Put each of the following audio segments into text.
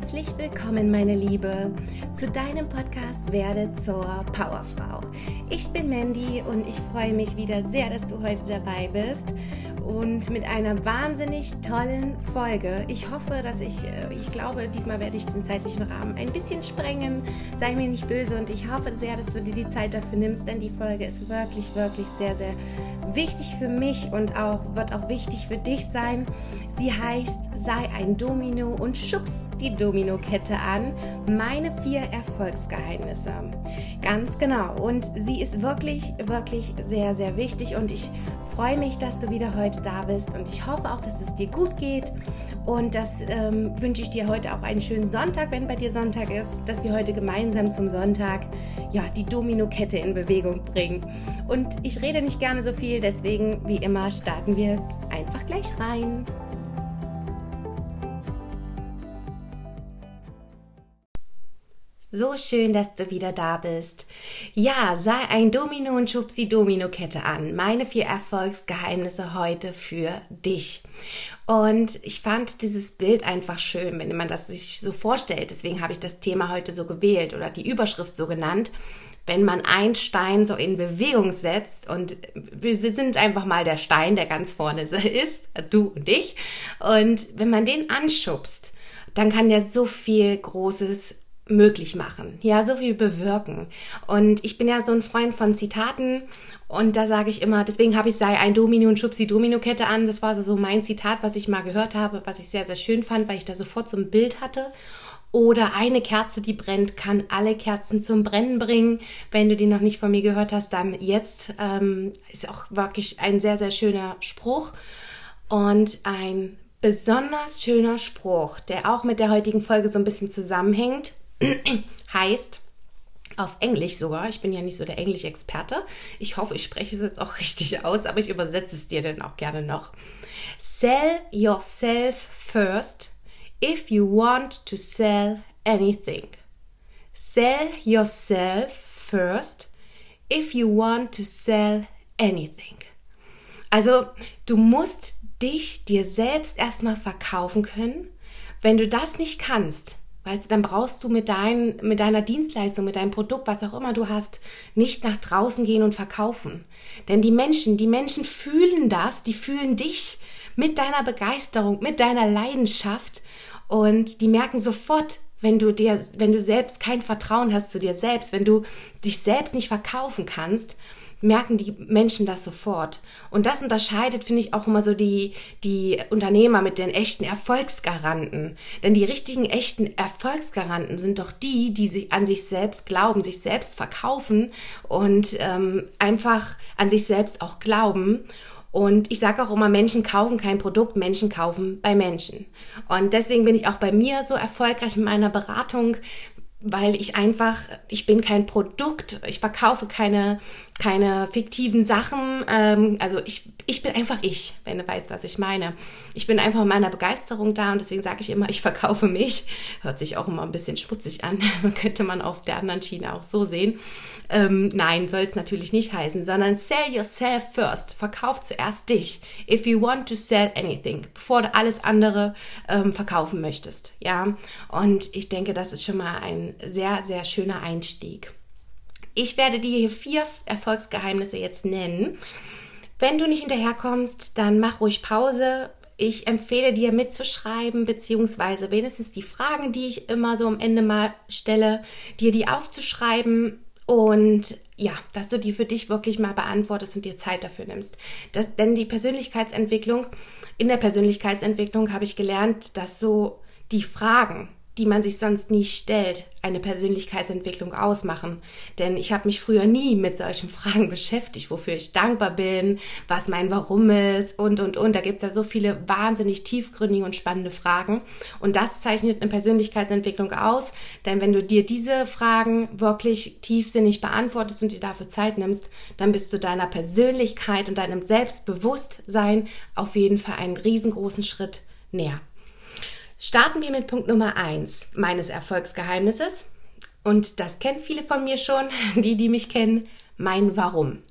Herzlich willkommen, meine Liebe, zu deinem Podcast Werde zur Powerfrau. Ich bin Mandy und ich freue mich wieder sehr, dass du heute dabei bist und mit einer wahnsinnig tollen Folge. Ich hoffe, dass ich, äh, ich glaube, diesmal werde ich den zeitlichen Rahmen ein bisschen sprengen. Sei mir nicht böse und ich hoffe sehr, dass du dir die Zeit dafür nimmst, denn die Folge ist wirklich, wirklich sehr, sehr wichtig für mich und auch wird auch wichtig für dich sein. Sie heißt, sei ein Domino und schubs die Domino-Kette an. Meine vier Erfolgsgeheimnisse. Ganz genau. Und sie ist wirklich, wirklich sehr, sehr wichtig und ich freue mich, dass du wieder heute da bist und ich hoffe auch, dass es dir gut geht. Und das ähm, wünsche ich dir heute auch einen schönen Sonntag, wenn bei dir Sonntag ist, dass wir heute gemeinsam zum Sonntag ja, die Domino-Kette in Bewegung bringen. Und ich rede nicht gerne so viel, deswegen wie immer starten wir einfach gleich rein. So schön, dass du wieder da bist. Ja, sei ein Domino und schubsi Domino-Kette an. Meine vier Erfolgsgeheimnisse heute für dich. Und ich fand dieses Bild einfach schön, wenn man das sich so vorstellt. Deswegen habe ich das Thema heute so gewählt oder die Überschrift so genannt. Wenn man einen Stein so in Bewegung setzt und wir sind einfach mal der Stein, der ganz vorne ist, du und ich. Und wenn man den anschubst, dann kann der so viel Großes möglich machen, ja, so viel bewirken. Und ich bin ja so ein Freund von Zitaten und da sage ich immer, deswegen habe ich sei ein Domino und schubsi Domino-Kette an. Das war so mein Zitat, was ich mal gehört habe, was ich sehr, sehr schön fand, weil ich da sofort so ein Bild hatte. Oder eine Kerze, die brennt, kann alle Kerzen zum Brennen bringen. Wenn du die noch nicht von mir gehört hast, dann jetzt ähm, ist auch wirklich ein sehr, sehr schöner Spruch und ein besonders schöner Spruch, der auch mit der heutigen Folge so ein bisschen zusammenhängt heißt, auf Englisch sogar, ich bin ja nicht so der Englisch-Experte, ich hoffe, ich spreche es jetzt auch richtig aus, aber ich übersetze es dir dann auch gerne noch. Sell yourself first if you want to sell anything. Sell yourself first if you want to sell anything. Also, du musst dich dir selbst erstmal verkaufen können. Wenn du das nicht kannst, Weißt du, dann brauchst du mit, dein, mit deiner Dienstleistung, mit deinem Produkt, was auch immer du hast, nicht nach draußen gehen und verkaufen. Denn die Menschen, die Menschen fühlen das, die fühlen dich mit deiner Begeisterung, mit deiner Leidenschaft und die merken sofort, wenn du dir, wenn du selbst kein Vertrauen hast zu dir selbst, wenn du dich selbst nicht verkaufen kannst, merken die Menschen das sofort. Und das unterscheidet, finde ich, auch immer so die, die Unternehmer mit den echten Erfolgsgaranten. Denn die richtigen, echten Erfolgsgaranten sind doch die, die sich an sich selbst glauben, sich selbst verkaufen und ähm, einfach an sich selbst auch glauben. Und ich sage auch immer, Menschen kaufen kein Produkt, Menschen kaufen bei Menschen. Und deswegen bin ich auch bei mir so erfolgreich mit meiner Beratung, weil ich einfach, ich bin kein Produkt, ich verkaufe keine, keine fiktiven Sachen. Ähm, also ich, ich bin einfach ich, wenn du weißt, was ich meine. Ich bin einfach in meiner Begeisterung da und deswegen sage ich immer, ich verkaufe mich. Hört sich auch immer ein bisschen schmutzig an, könnte man auf der anderen Schiene auch so sehen. Ähm, nein, soll es natürlich nicht heißen, sondern sell yourself first. Verkauf zuerst dich. If you want to sell anything, bevor du alles andere ähm, verkaufen möchtest. Ja, und ich denke, das ist schon mal ein sehr, sehr schöner Einstieg. Ich werde dir hier vier Erfolgsgeheimnisse jetzt nennen. Wenn du nicht hinterherkommst, dann mach ruhig Pause. Ich empfehle dir mitzuschreiben, beziehungsweise wenigstens die Fragen, die ich immer so am Ende mal stelle, dir die aufzuschreiben und ja, dass du die für dich wirklich mal beantwortest und dir Zeit dafür nimmst. Das, denn die Persönlichkeitsentwicklung, in der Persönlichkeitsentwicklung habe ich gelernt, dass so die Fragen, die man sich sonst nie stellt, eine Persönlichkeitsentwicklung ausmachen. Denn ich habe mich früher nie mit solchen Fragen beschäftigt, wofür ich dankbar bin, was mein Warum ist und, und, und. Da gibt's ja so viele wahnsinnig tiefgründige und spannende Fragen. Und das zeichnet eine Persönlichkeitsentwicklung aus. Denn wenn du dir diese Fragen wirklich tiefsinnig beantwortest und dir dafür Zeit nimmst, dann bist du deiner Persönlichkeit und deinem Selbstbewusstsein auf jeden Fall einen riesengroßen Schritt näher. Starten wir mit Punkt Nummer eins meines Erfolgsgeheimnisses. Und das kennen viele von mir schon, die, die mich kennen, mein Warum.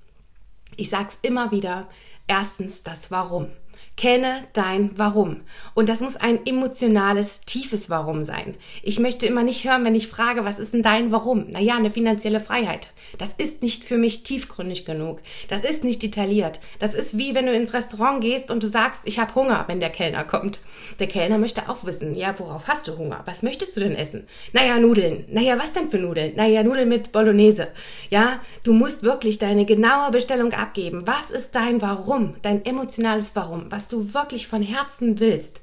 Ich sage es immer wieder. Erstens das Warum. Kenne dein Warum. Und das muss ein emotionales, tiefes Warum sein. Ich möchte immer nicht hören, wenn ich frage, was ist denn dein Warum? Naja, eine finanzielle Freiheit. Das ist nicht für mich tiefgründig genug. Das ist nicht detailliert. Das ist wie wenn du ins Restaurant gehst und du sagst, ich habe Hunger, wenn der Kellner kommt. Der Kellner möchte auch wissen, ja, worauf hast du Hunger? Was möchtest du denn essen? Naja, Nudeln. Naja, was denn für Nudeln? Naja, Nudeln mit Bolognese. Ja, du musst wirklich deine genaue Bestellung abgeben. Was ist dein Warum? Dein emotionales Warum? Was du wirklich von Herzen willst.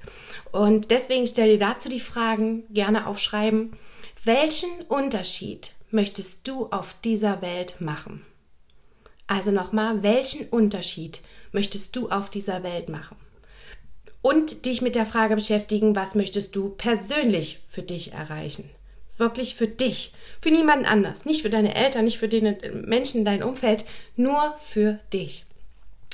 Und deswegen stell dir dazu die Fragen, gerne aufschreiben. Welchen Unterschied möchtest du auf dieser Welt machen? Also nochmal, welchen Unterschied möchtest du auf dieser Welt machen? Und dich mit der Frage beschäftigen, was möchtest du persönlich für dich erreichen? Wirklich für dich, für niemanden anders, nicht für deine Eltern, nicht für den Menschen in deinem Umfeld, nur für dich.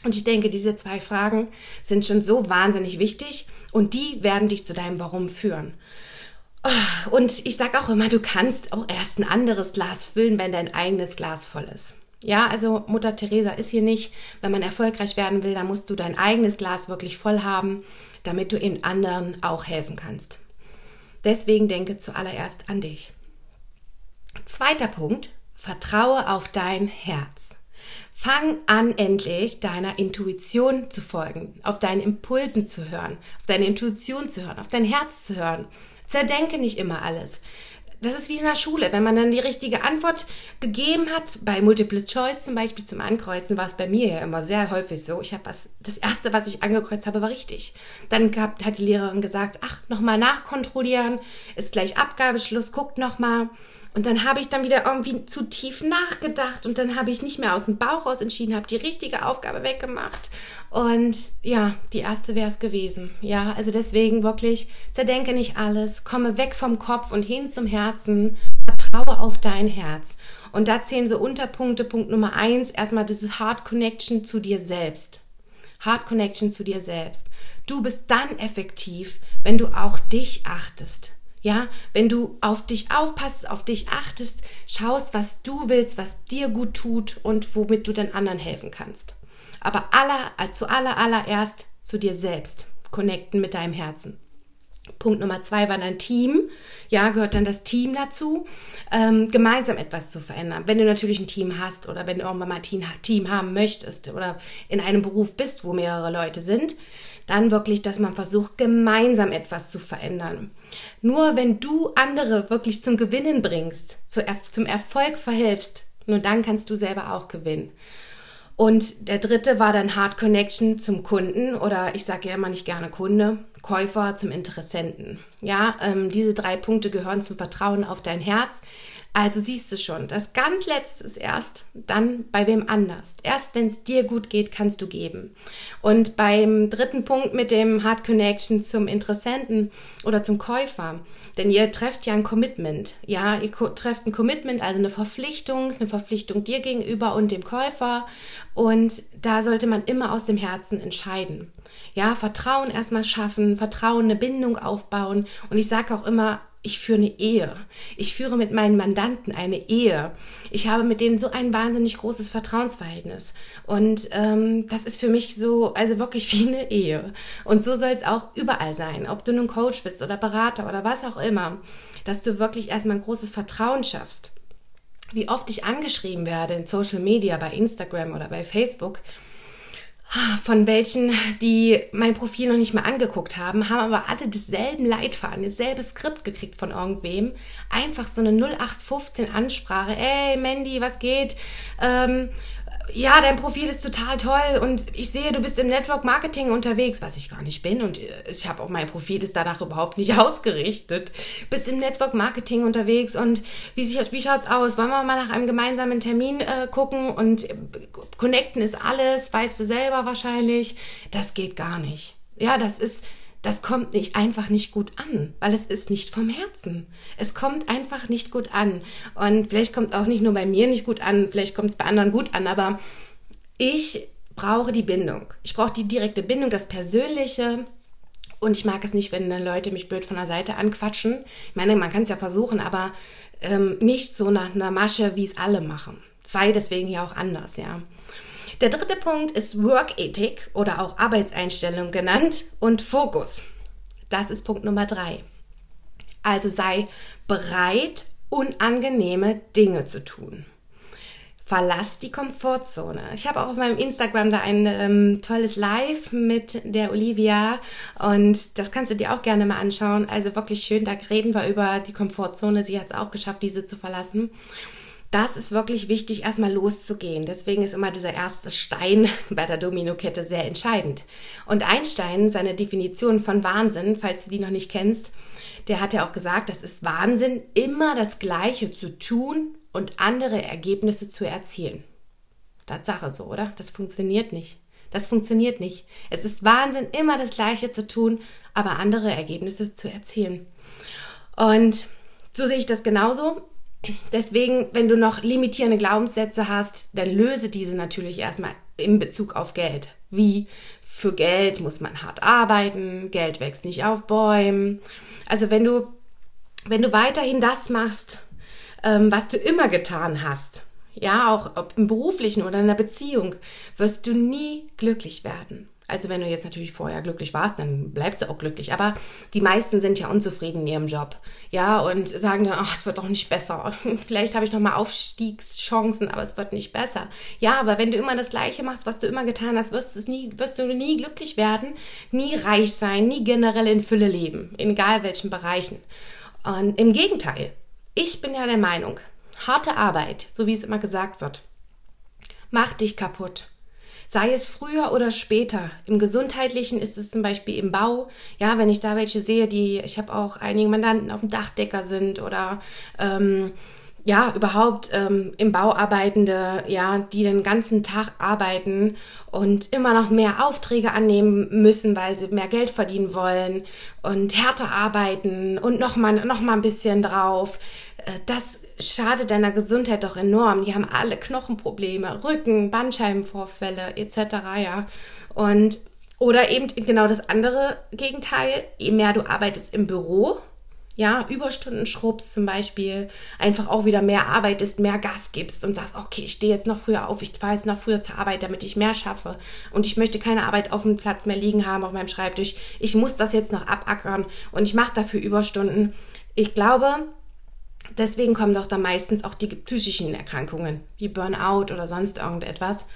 Und ich denke, diese zwei Fragen sind schon so wahnsinnig wichtig und die werden dich zu deinem Warum führen. Oh, und ich sage auch immer, du kannst auch erst ein anderes Glas füllen, wenn dein eigenes Glas voll ist. Ja, also Mutter Teresa ist hier nicht. Wenn man erfolgreich werden will, dann musst du dein eigenes Glas wirklich voll haben, damit du in anderen auch helfen kannst. Deswegen denke zuallererst an dich. Zweiter Punkt, vertraue auf dein Herz. Fang an, endlich deiner Intuition zu folgen, auf deinen Impulsen zu hören, auf deine Intuition zu hören, auf dein Herz zu hören. Zerdenke nicht immer alles. Das ist wie in der Schule. Wenn man dann die richtige Antwort gegeben hat, bei Multiple Choice zum Beispiel zum Ankreuzen, war es bei mir ja immer sehr häufig so. Ich habe was, das erste, was ich angekreuzt habe, war richtig. Dann gab, hat die Lehrerin gesagt, ach, nochmal nachkontrollieren, ist gleich Abgabeschluss, guckt nochmal. Und dann habe ich dann wieder irgendwie zu tief nachgedacht und dann habe ich nicht mehr aus dem Bauch raus entschieden, habe die richtige Aufgabe weggemacht. Und ja, die erste wäre es gewesen. Ja, also deswegen wirklich zerdenke nicht alles, komme weg vom Kopf und hin zum Herzen, vertraue auf dein Herz. Und da zählen so Unterpunkte. Punkt Nummer eins, erstmal dieses Hard Connection zu dir selbst. Hard Connection zu dir selbst. Du bist dann effektiv, wenn du auch dich achtest. Ja, wenn du auf dich aufpasst, auf dich achtest, schaust, was du willst, was dir gut tut und womit du den anderen helfen kannst. Aber aller, zu aller, allererst zu dir selbst connecten mit deinem Herzen. Punkt Nummer zwei war dein Team. Ja, gehört dann das Team dazu, ähm, gemeinsam etwas zu verändern. Wenn du natürlich ein Team hast oder wenn du irgendwann mal ein Team haben möchtest oder in einem Beruf bist, wo mehrere Leute sind, dann wirklich, dass man versucht, gemeinsam etwas zu verändern. Nur wenn du andere wirklich zum Gewinnen bringst, zum Erfolg verhilfst, nur dann kannst du selber auch gewinnen. Und der dritte war dann Hard Connection zum Kunden oder ich sage ja immer nicht gerne Kunde, Käufer zum Interessenten. Ja, ähm, diese drei Punkte gehören zum Vertrauen auf dein Herz. Also siehst du schon, das ganz Letzte ist erst dann bei wem anders. Erst wenn es dir gut geht, kannst du geben. Und beim dritten Punkt mit dem Hard Connection zum Interessenten oder zum Käufer, denn ihr trefft ja ein Commitment. Ja, ihr trefft ein Commitment, also eine Verpflichtung, eine Verpflichtung dir gegenüber und dem Käufer. Und da sollte man immer aus dem Herzen entscheiden. Ja, Vertrauen erstmal schaffen, Vertrauen, eine Bindung aufbauen. Und ich sage auch immer, ich führe eine Ehe. Ich führe mit meinen Mandanten eine Ehe. Ich habe mit denen so ein wahnsinnig großes Vertrauensverhältnis. Und ähm, das ist für mich so, also wirklich wie eine Ehe. Und so soll es auch überall sein, ob du nun Coach bist oder Berater oder was auch immer, dass du wirklich erstmal ein großes Vertrauen schaffst. Wie oft ich angeschrieben werde in Social Media, bei Instagram oder bei Facebook, von welchen, die mein Profil noch nicht mal angeguckt haben, haben aber alle dasselben Leitfaden, dasselbe Skript gekriegt von irgendwem. Einfach so eine 0815 Ansprache. Ey, Mandy, was geht? Ähm, ja, dein Profil ist total toll und ich sehe, du bist im Network Marketing unterwegs, was ich gar nicht bin und ich habe auch mein Profil ist danach überhaupt nicht ausgerichtet. Bist im Network Marketing unterwegs und wie, wie schaut's aus? Wollen wir mal nach einem gemeinsamen Termin äh, gucken und äh, connecten ist alles, weißt du selber wahrscheinlich. Das geht gar nicht. Ja, das ist das kommt nicht einfach nicht gut an, weil es ist nicht vom Herzen. Es kommt einfach nicht gut an. Und vielleicht kommt es auch nicht nur bei mir nicht gut an, vielleicht kommt es bei anderen gut an, aber ich brauche die Bindung. Ich brauche die direkte Bindung, das Persönliche. Und ich mag es nicht, wenn Leute mich blöd von der Seite anquatschen. Ich meine, man kann es ja versuchen, aber ähm, nicht so nach einer Masche, wie es alle machen. Sei deswegen ja auch anders, ja. Der dritte Punkt ist Work Ethic oder auch Arbeitseinstellung genannt und Fokus. Das ist Punkt Nummer drei. Also sei bereit, unangenehme Dinge zu tun. Verlass die Komfortzone. Ich habe auch auf meinem Instagram da ein ähm, tolles Live mit der Olivia und das kannst du dir auch gerne mal anschauen. Also wirklich schön, da reden wir über die Komfortzone. Sie hat es auch geschafft, diese zu verlassen. Das ist wirklich wichtig, erstmal loszugehen. Deswegen ist immer dieser erste Stein bei der Dominokette sehr entscheidend. Und Einstein, seine Definition von Wahnsinn, falls du die noch nicht kennst, der hat ja auch gesagt, das ist Wahnsinn, immer das Gleiche zu tun und andere Ergebnisse zu erzielen. Tatsache so, oder? Das funktioniert nicht. Das funktioniert nicht. Es ist Wahnsinn, immer das Gleiche zu tun, aber andere Ergebnisse zu erzielen. Und so sehe ich das genauso. Deswegen, wenn du noch limitierende Glaubenssätze hast, dann löse diese natürlich erstmal in Bezug auf Geld. Wie für Geld muss man hart arbeiten, Geld wächst nicht auf Bäumen. Also wenn du, wenn du weiterhin das machst, ähm, was du immer getan hast, ja, auch ob im beruflichen oder in einer Beziehung, wirst du nie glücklich werden. Also wenn du jetzt natürlich vorher glücklich warst, dann bleibst du auch glücklich. Aber die meisten sind ja unzufrieden in ihrem Job. Ja, und sagen dann, ach, es wird doch nicht besser. Vielleicht habe ich noch mal Aufstiegschancen, aber es wird nicht besser. Ja, aber wenn du immer das Gleiche machst, was du immer getan hast, wirst, es nie, wirst du nie glücklich werden, nie reich sein, nie generell in Fülle leben. In egal welchen Bereichen. Und im Gegenteil, ich bin ja der Meinung, harte Arbeit, so wie es immer gesagt wird, macht dich kaputt. Sei es früher oder später. Im Gesundheitlichen ist es zum Beispiel im Bau. Ja, wenn ich da welche sehe, die, ich habe auch einige Mandanten auf dem Dachdecker sind oder ähm, ja, überhaupt ähm, im Bau arbeitende, ja, die den ganzen Tag arbeiten und immer noch mehr Aufträge annehmen müssen, weil sie mehr Geld verdienen wollen und härter arbeiten und noch mal, noch mal ein bisschen drauf. Äh, das schadet deiner Gesundheit doch enorm. Die haben alle Knochenprobleme, Rücken, Bandscheibenvorfälle etc. Ja, und oder eben genau das andere Gegenteil. Je mehr du arbeitest im Büro, ja, Überstunden schrubbst zum Beispiel, einfach auch wieder mehr arbeitest, mehr Gas gibst und sagst, okay, ich stehe jetzt noch früher auf, ich fahre jetzt noch früher zur Arbeit, damit ich mehr schaffe und ich möchte keine Arbeit auf dem Platz mehr liegen haben auf meinem Schreibtisch. Ich muss das jetzt noch abackern und ich mache dafür Überstunden. Ich glaube, deswegen kommen doch da meistens auch die psychischen Erkrankungen, wie Burnout oder sonst irgendetwas,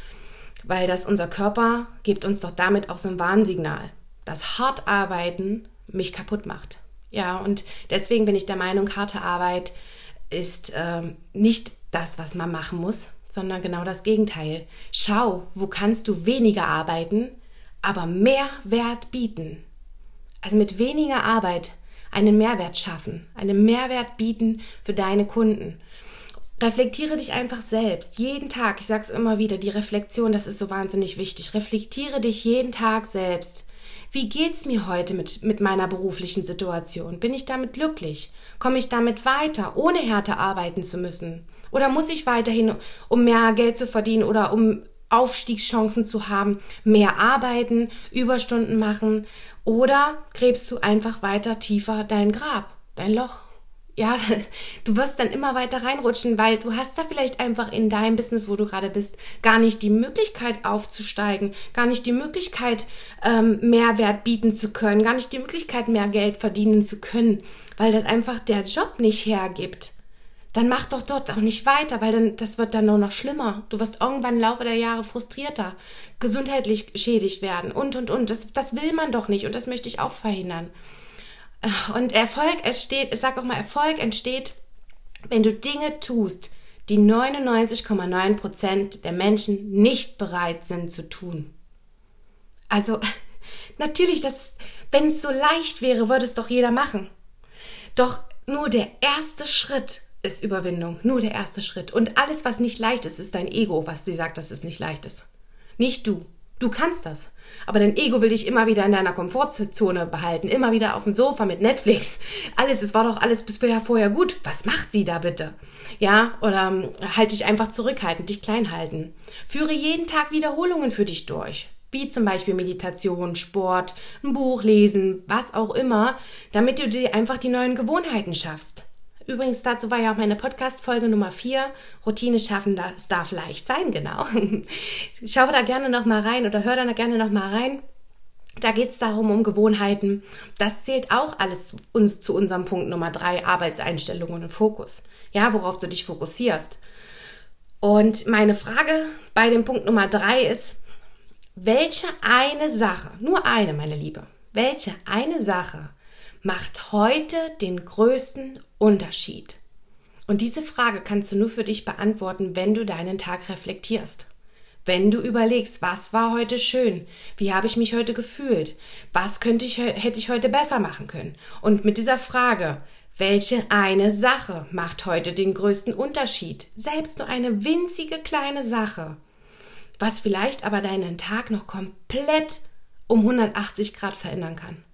weil das unser Körper gibt uns doch damit auch so ein Warnsignal, dass hart arbeiten mich kaputt macht. Ja, und deswegen bin ich der Meinung, harte Arbeit ist ähm, nicht das, was man machen muss, sondern genau das Gegenteil. Schau, wo kannst du weniger arbeiten, aber mehr Wert bieten. Also mit weniger Arbeit einen Mehrwert schaffen, einen Mehrwert bieten für deine Kunden. Reflektiere dich einfach selbst, jeden Tag. Ich sage es immer wieder, die Reflexion, das ist so wahnsinnig wichtig. Reflektiere dich jeden Tag selbst. Wie geht's mir heute mit, mit meiner beruflichen Situation? Bin ich damit glücklich? Komme ich damit weiter, ohne härter arbeiten zu müssen? Oder muss ich weiterhin, um mehr Geld zu verdienen oder um Aufstiegschancen zu haben, mehr arbeiten, Überstunden machen? Oder gräbst du einfach weiter tiefer dein Grab, dein Loch? ja, du wirst dann immer weiter reinrutschen, weil du hast da vielleicht einfach in deinem Business, wo du gerade bist, gar nicht die Möglichkeit aufzusteigen, gar nicht die Möglichkeit, ähm, Mehrwert bieten zu können, gar nicht die Möglichkeit, mehr Geld verdienen zu können, weil das einfach der Job nicht hergibt. Dann mach doch dort auch nicht weiter, weil dann, das wird dann nur noch schlimmer. Du wirst irgendwann im Laufe der Jahre frustrierter, gesundheitlich geschädigt werden und, und, und. Das, das will man doch nicht und das möchte ich auch verhindern. Und Erfolg entsteht, ich sag auch mal, Erfolg entsteht, wenn du Dinge tust, die 99,9 Prozent der Menschen nicht bereit sind zu tun. Also, natürlich, das, wenn es so leicht wäre, würde es doch jeder machen. Doch nur der erste Schritt ist Überwindung. Nur der erste Schritt. Und alles, was nicht leicht ist, ist dein Ego, was dir sagt, dass es nicht leicht ist. Nicht du. Du kannst das. Aber dein Ego will dich immer wieder in deiner Komfortzone behalten, immer wieder auf dem Sofa mit Netflix. Alles, es war doch alles bisher vorher gut. Was macht sie da bitte? Ja, oder ähm, halt dich einfach zurückhalten, dich klein halten. Führe jeden Tag Wiederholungen für dich durch. Wie zum Beispiel Meditation, Sport, ein Buch lesen, was auch immer, damit du dir einfach die neuen Gewohnheiten schaffst. Übrigens, dazu war ja auch meine Podcast-Folge Nummer 4. Routine schaffen, das darf leicht sein, genau. Schau da gerne nochmal rein oder hör da gerne nochmal rein. Da geht es darum, um Gewohnheiten. Das zählt auch alles uns, zu unserem Punkt Nummer 3, Arbeitseinstellungen und Fokus. Ja, worauf du dich fokussierst. Und meine Frage bei dem Punkt Nummer 3 ist, welche eine Sache, nur eine, meine Liebe, welche eine Sache macht heute den größten Unterschied? Und diese Frage kannst du nur für dich beantworten, wenn du deinen Tag reflektierst. Wenn du überlegst, was war heute schön? Wie habe ich mich heute gefühlt? Was könnte ich, hätte ich heute besser machen können? Und mit dieser Frage, welche eine Sache macht heute den größten Unterschied? Selbst nur eine winzige kleine Sache. Was vielleicht aber deinen Tag noch komplett um 180 Grad verändern kann.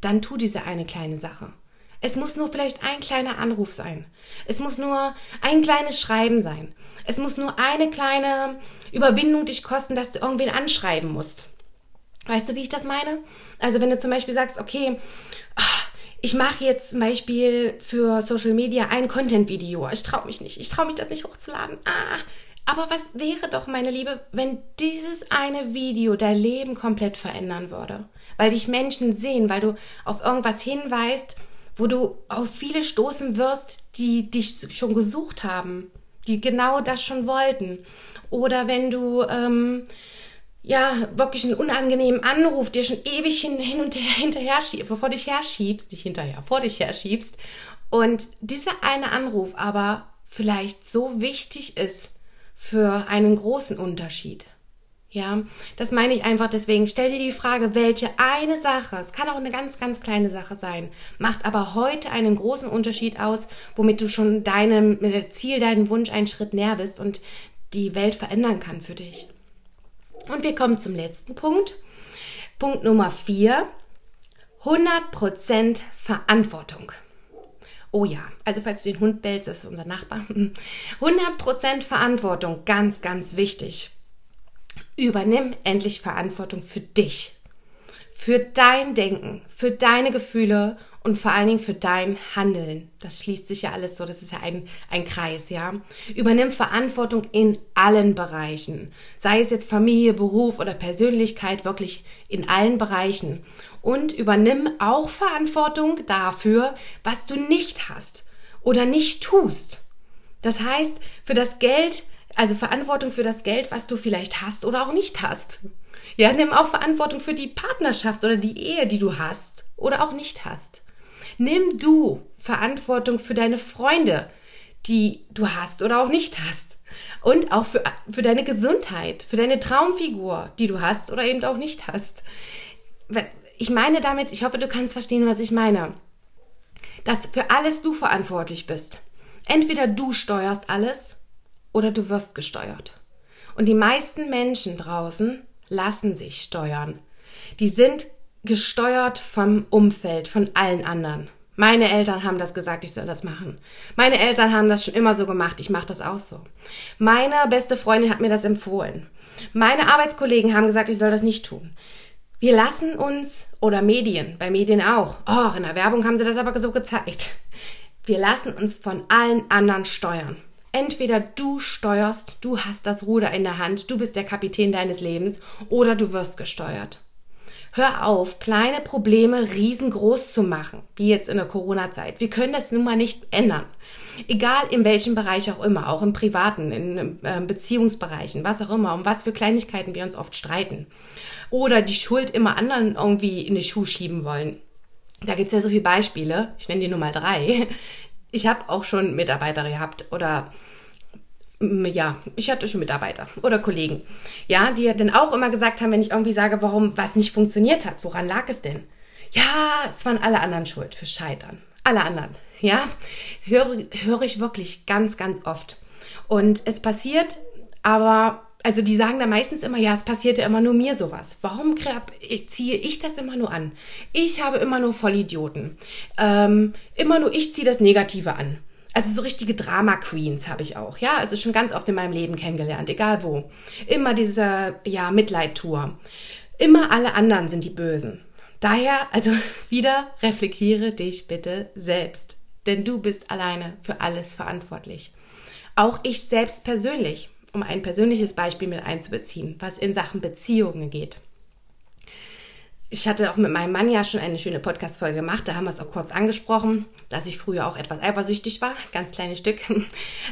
Dann tu diese eine kleine Sache. Es muss nur vielleicht ein kleiner Anruf sein. Es muss nur ein kleines Schreiben sein. Es muss nur eine kleine Überwindung dich kosten, dass du irgendwen anschreiben musst. Weißt du, wie ich das meine? Also wenn du zum Beispiel sagst, okay, ah, ich mache jetzt zum Beispiel für Social Media ein Content-Video. Ich traue mich nicht. Ich traue mich das nicht hochzuladen. Ah, aber was wäre doch, meine Liebe, wenn dieses eine Video dein Leben komplett verändern würde? Weil dich Menschen sehen, weil du auf irgendwas hinweist, wo du auf viele stoßen wirst, die dich schon gesucht haben, die genau das schon wollten. Oder wenn du ähm, ja wirklich einen unangenehmen Anruf dir schon ewig hin, und her hinterher schiebst, bevor dich herschiebst, dich hinterher vor dich herschiebst und dieser eine Anruf aber vielleicht so wichtig ist für einen großen Unterschied. Ja, das meine ich einfach. Deswegen stell dir die Frage, welche eine Sache, es kann auch eine ganz, ganz kleine Sache sein, macht aber heute einen großen Unterschied aus, womit du schon deinem Ziel, deinem Wunsch einen Schritt näher bist und die Welt verändern kann für dich. Und wir kommen zum letzten Punkt. Punkt Nummer vier. 100% Verantwortung. Oh ja, also falls du den Hund bellst, das ist unser Nachbar. 100% Verantwortung, ganz, ganz wichtig. Übernimm endlich Verantwortung für dich, für dein Denken, für deine Gefühle und vor allen Dingen für dein Handeln. Das schließt sich ja alles so, das ist ja ein, ein Kreis, ja. Übernimm Verantwortung in allen Bereichen. Sei es jetzt Familie, Beruf oder Persönlichkeit, wirklich in allen Bereichen. Und übernimm auch Verantwortung dafür, was du nicht hast oder nicht tust. Das heißt, für das Geld, also Verantwortung für das Geld, was du vielleicht hast oder auch nicht hast. Ja, nimm auch Verantwortung für die Partnerschaft oder die Ehe, die du hast oder auch nicht hast. Nimm du Verantwortung für deine Freunde, die du hast oder auch nicht hast. Und auch für, für deine Gesundheit, für deine Traumfigur, die du hast oder eben auch nicht hast. Ich meine damit, ich hoffe, du kannst verstehen, was ich meine. Dass für alles du verantwortlich bist. Entweder du steuerst alles oder du wirst gesteuert. Und die meisten Menschen draußen lassen sich steuern. Die sind gesteuert vom Umfeld, von allen anderen. Meine Eltern haben das gesagt, ich soll das machen. Meine Eltern haben das schon immer so gemacht, ich mache das auch so. Meine beste Freundin hat mir das empfohlen. Meine Arbeitskollegen haben gesagt, ich soll das nicht tun. Wir lassen uns, oder Medien, bei Medien auch, oh, in der Werbung haben sie das aber so gezeigt. Wir lassen uns von allen anderen steuern. Entweder du steuerst, du hast das Ruder in der Hand, du bist der Kapitän deines Lebens, oder du wirst gesteuert. Hör auf, kleine Probleme riesengroß zu machen, wie jetzt in der Corona-Zeit. Wir können das nun mal nicht ändern. Egal in welchem Bereich auch immer, auch im privaten, in äh, Beziehungsbereichen, was auch immer, um was für Kleinigkeiten wir uns oft streiten. Oder die Schuld immer anderen irgendwie in die Schuhe schieben wollen. Da gibt's ja so viele Beispiele, ich nenne die nur mal drei, ich habe auch schon Mitarbeiter gehabt oder ja, ich hatte schon Mitarbeiter oder Kollegen, ja, die dann auch immer gesagt haben, wenn ich irgendwie sage, warum was nicht funktioniert hat, woran lag es denn? Ja, es waren alle anderen schuld für Scheitern. Alle anderen, ja, höre, höre ich wirklich ganz, ganz oft. Und es passiert, aber also die sagen da meistens immer, ja, es passiert ja immer nur mir sowas. Warum ziehe ich das immer nur an? Ich habe immer nur Vollidioten. Ähm, immer nur ich ziehe das Negative an. Also so richtige Drama Queens habe ich auch, ja, also schon ganz oft in meinem Leben kennengelernt, egal wo. Immer diese, ja, Mitleidtour. Immer alle anderen sind die Bösen. Daher, also wieder reflektiere dich bitte selbst. denn du bist alleine für alles verantwortlich. Auch ich selbst persönlich, um ein persönliches Beispiel mit einzubeziehen, was in Sachen Beziehungen geht. Ich hatte auch mit meinem Mann ja schon eine schöne Podcast-Folge gemacht. Da haben wir es auch kurz angesprochen, dass ich früher auch etwas eifersüchtig war. Ganz kleines Stück.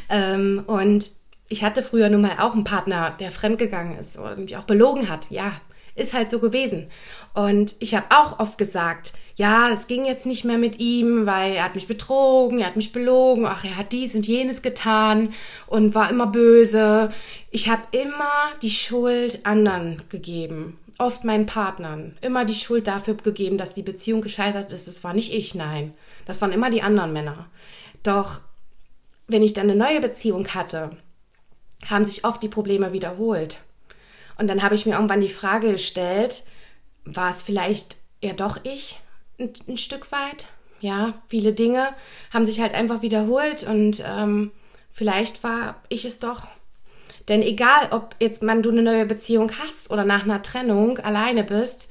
Ähm, und ich hatte früher nun mal auch einen Partner, der fremdgegangen ist und mich auch belogen hat. Ja, ist halt so gewesen. Und ich habe auch oft gesagt, ja, es ging jetzt nicht mehr mit ihm, weil er hat mich betrogen, er hat mich belogen, ach, er hat dies und jenes getan und war immer böse. Ich habe immer die Schuld anderen gegeben, oft meinen Partnern, immer die Schuld dafür gegeben, dass die Beziehung gescheitert ist. Das war nicht ich, nein. Das waren immer die anderen Männer. Doch wenn ich dann eine neue Beziehung hatte, haben sich oft die Probleme wiederholt. Und dann habe ich mir irgendwann die Frage gestellt, war es vielleicht eher doch ich ein, ein Stück weit? Ja, viele Dinge haben sich halt einfach wiederholt und ähm, vielleicht war ich es doch. Denn egal, ob jetzt man du eine neue Beziehung hast oder nach einer Trennung alleine bist,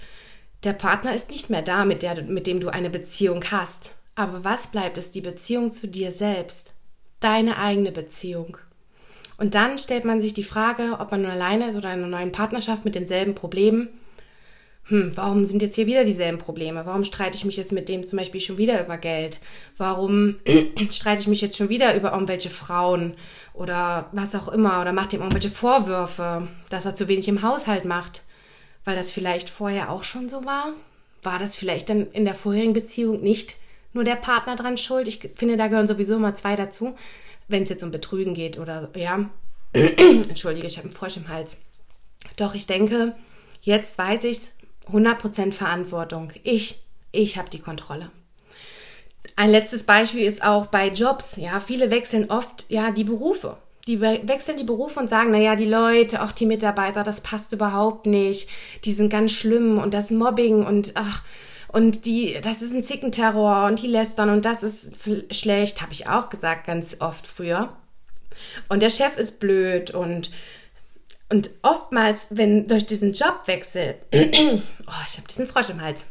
der Partner ist nicht mehr da, mit, der, mit dem du eine Beziehung hast. Aber was bleibt, ist die Beziehung zu dir selbst. Deine eigene Beziehung. Und dann stellt man sich die Frage, ob man nur alleine ist oder in einer neuen Partnerschaft mit denselben Problemen. Hm, warum sind jetzt hier wieder dieselben Probleme? Warum streite ich mich jetzt mit dem zum Beispiel schon wieder über Geld? Warum streite ich mich jetzt schon wieder über irgendwelche Frauen oder was auch immer oder macht ihm irgendwelche Vorwürfe, dass er zu wenig im Haushalt macht? Weil das vielleicht vorher auch schon so war? War das vielleicht dann in der vorherigen Beziehung nicht nur der Partner dran schuld? Ich finde, da gehören sowieso immer zwei dazu wenn es jetzt um Betrügen geht oder ja, entschuldige, ich habe einen Frosch im Hals. Doch ich denke, jetzt weiß ich es, 100% Verantwortung. Ich, ich habe die Kontrolle. Ein letztes Beispiel ist auch bei Jobs. Ja, viele wechseln oft ja die Berufe. Die wechseln die Berufe und sagen, naja, die Leute, auch die Mitarbeiter, das passt überhaupt nicht. Die sind ganz schlimm und das Mobbing und ach, und die, das ist ein Zickenterror und die lästern und das ist schlecht, habe ich auch gesagt ganz oft früher. Und der Chef ist blöd und und oftmals, wenn durch diesen Jobwechsel, oh, ich habe diesen Frosch im Hals,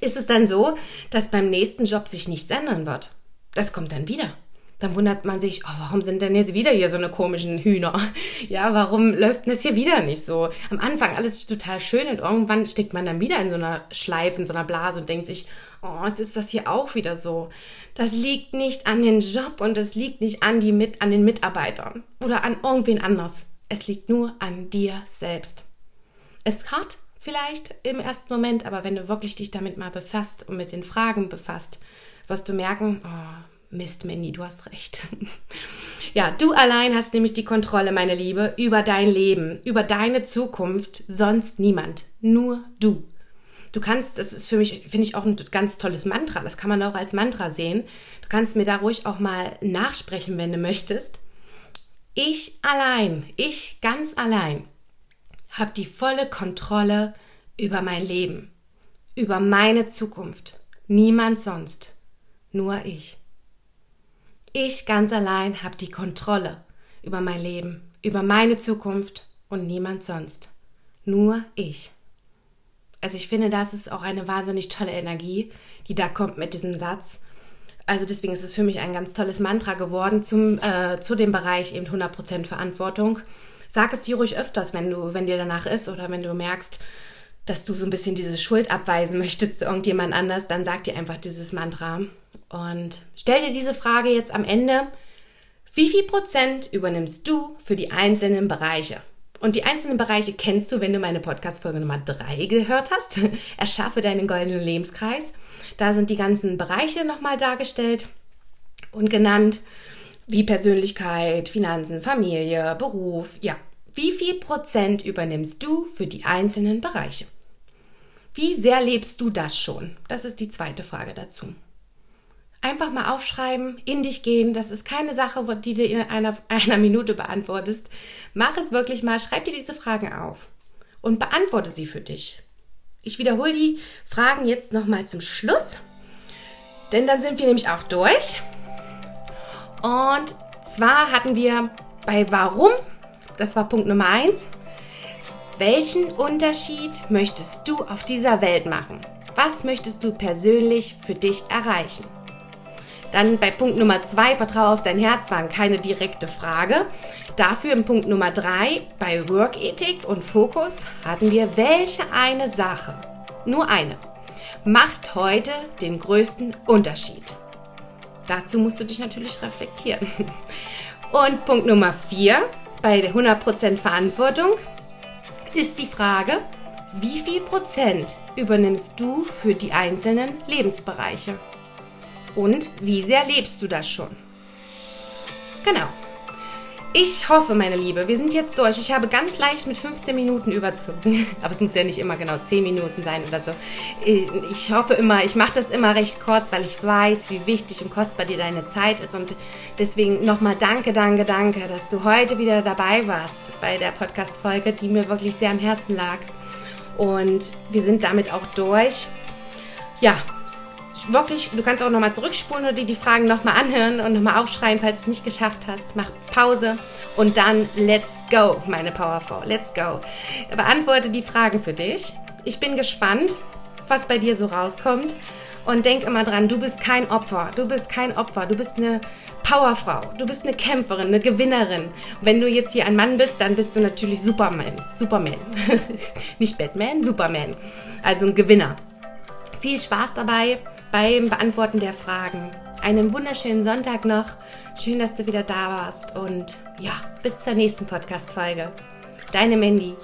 ist es dann so, dass beim nächsten Job sich nichts ändern wird. Das kommt dann wieder dann wundert man sich, oh, warum sind denn jetzt wieder hier so eine komischen Hühner? Ja, warum läuft denn das hier wieder nicht so? Am Anfang alles total schön und irgendwann steckt man dann wieder in so einer Schleife, in so einer Blase und denkt sich, oh, jetzt ist das hier auch wieder so. Das liegt nicht an den Job und es liegt nicht an, die mit, an den Mitarbeitern oder an irgendwen anders. Es liegt nur an dir selbst. Es hart, vielleicht im ersten Moment, aber wenn du wirklich dich damit mal befasst und mit den Fragen befasst, wirst du merken, oh, Mist, Mandy, du hast recht. ja, du allein hast nämlich die Kontrolle, meine Liebe, über dein Leben, über deine Zukunft, sonst niemand. Nur du. Du kannst, das ist für mich, finde ich auch ein ganz tolles Mantra, das kann man auch als Mantra sehen. Du kannst mir da ruhig auch mal nachsprechen, wenn du möchtest. Ich allein, ich ganz allein, habe die volle Kontrolle über mein Leben, über meine Zukunft. Niemand sonst, nur ich. Ich ganz allein habe die Kontrolle über mein Leben, über meine Zukunft und niemand sonst. Nur ich. Also ich finde, das ist auch eine wahnsinnig tolle Energie, die da kommt mit diesem Satz. Also deswegen ist es für mich ein ganz tolles Mantra geworden zum, äh, zu dem Bereich eben 100% Verantwortung. Sag es dir ruhig öfters, wenn du, wenn dir danach ist oder wenn du merkst, dass du so ein bisschen diese Schuld abweisen möchtest zu irgendjemand anders, dann sag dir einfach dieses Mantra. Und stell dir diese Frage jetzt am Ende. Wie viel Prozent übernimmst du für die einzelnen Bereiche? Und die einzelnen Bereiche kennst du, wenn du meine Podcast-Folge Nummer 3 gehört hast. Erschaffe deinen goldenen Lebenskreis. Da sind die ganzen Bereiche nochmal dargestellt und genannt, wie Persönlichkeit, Finanzen, Familie, Beruf. Ja, wie viel Prozent übernimmst du für die einzelnen Bereiche? Wie sehr lebst du das schon? Das ist die zweite Frage dazu. Einfach mal aufschreiben, in dich gehen. Das ist keine Sache, die du in einer, einer Minute beantwortest. Mach es wirklich mal. Schreib dir diese Fragen auf und beantworte sie für dich. Ich wiederhole die Fragen jetzt nochmal zum Schluss, denn dann sind wir nämlich auch durch. Und zwar hatten wir bei Warum, das war Punkt Nummer eins. welchen Unterschied möchtest du auf dieser Welt machen? Was möchtest du persönlich für dich erreichen? Dann bei Punkt Nummer zwei, Vertraue auf dein Herz, waren keine direkte Frage. Dafür im Punkt Nummer drei, bei Workethik und Fokus hatten wir, welche eine Sache, nur eine, macht heute den größten Unterschied. Dazu musst du dich natürlich reflektieren. Und Punkt Nummer vier, bei der 100% Verantwortung, ist die Frage, wie viel Prozent übernimmst du für die einzelnen Lebensbereiche? Und wie sehr lebst du das schon? Genau. Ich hoffe, meine Liebe, wir sind jetzt durch. Ich habe ganz leicht mit 15 Minuten überzogen. Aber es muss ja nicht immer genau 10 Minuten sein oder so. Ich hoffe immer, ich mache das immer recht kurz, weil ich weiß, wie wichtig und kostbar dir deine Zeit ist. Und deswegen nochmal danke, danke, danke, dass du heute wieder dabei warst bei der Podcast-Folge, die mir wirklich sehr am Herzen lag. Und wir sind damit auch durch. Ja, wirklich, du kannst auch nochmal zurückspulen oder dir die Fragen nochmal anhören und nochmal aufschreiben, falls du es nicht geschafft hast. Mach Pause und dann let's go, meine Powerfrau. Let's go. Beantworte die Fragen für dich. Ich bin gespannt, was bei dir so rauskommt. Und denk immer dran, du bist kein Opfer. Du bist kein Opfer. Du bist eine Powerfrau. Du bist eine Kämpferin, eine Gewinnerin. wenn du jetzt hier ein Mann bist, dann bist du natürlich Superman. Superman. Nicht Batman, Superman. Also ein Gewinner. Viel Spaß dabei beim Beantworten der Fragen. Einen wunderschönen Sonntag noch. Schön, dass du wieder da warst. Und ja, bis zur nächsten Podcast-Folge. Deine Mandy.